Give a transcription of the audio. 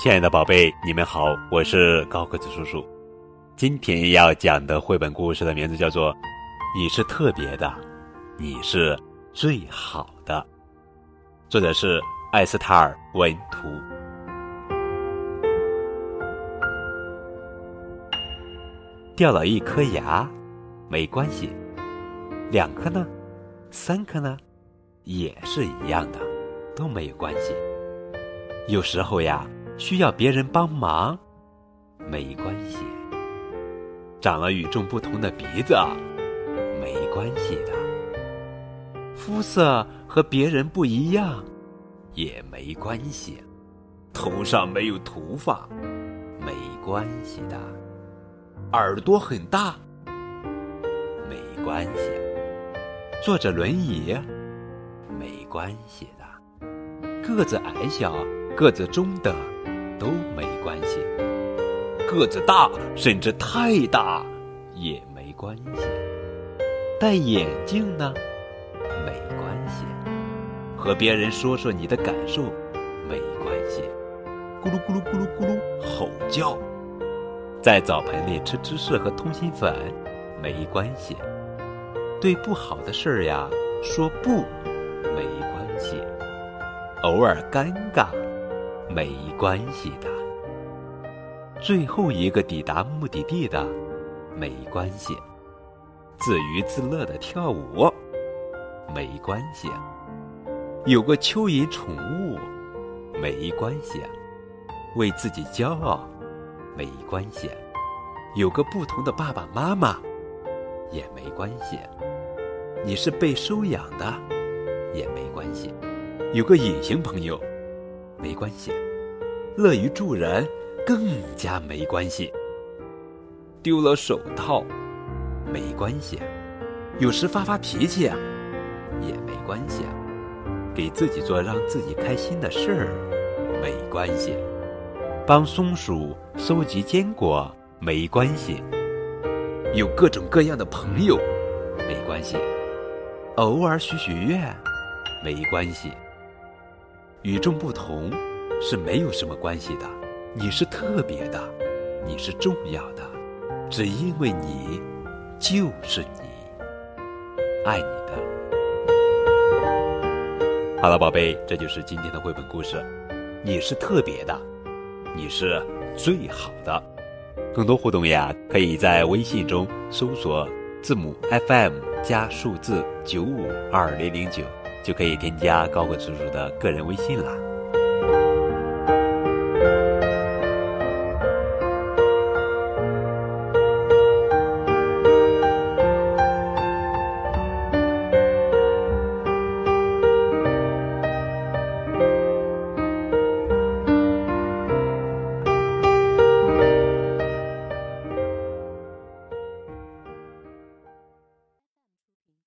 亲爱的宝贝，你们好，我是高个子叔叔。今天要讲的绘本故事的名字叫做《你是特别的，你是最好的》，作者是艾斯塔尔·文图。掉了一颗牙，没关系；两颗呢，三颗呢，也是一样的，都没有关系。有时候呀。需要别人帮忙，没关系；长了与众不同的鼻子，没关系的；肤色和别人不一样，也没关系；头上没有头发，没关系的；耳朵很大，没关系；坐着轮椅，没关系的；个子矮小，个子中等。都没关系，个子大甚至太大也没关系。戴眼镜呢，没关系。和别人说说你的感受，没关系。咕噜咕噜咕噜咕噜吼叫，在澡盆里吃芝士和通心粉，没关系。对不好的事儿呀说不，没关系。偶尔尴尬。没关系的，最后一个抵达目的地的，没关系；自娱自乐的跳舞，没关系；有个蚯蚓宠物，没关系；为自己骄傲，没关系；有个不同的爸爸妈妈，也没关系；你是被收养的，也没关系；有个隐形朋友。没关系，乐于助人更加没关系。丢了手套，没关系。有时发发脾气，也没关系。给自己做让自己开心的事儿，没关系。帮松鼠收集坚果，没关系。有各种各样的朋友，没关系。偶尔许许愿，没关系。与众不同是没有什么关系的，你是特别的，你是重要的，只因为你就是你，爱你的。好了，宝贝，这就是今天的绘本故事。你是特别的，你是最好的。更多互动呀，可以在微信中搜索字母 FM 加数字九五二零零九。就可以添加高贵叔叔的个人微信了。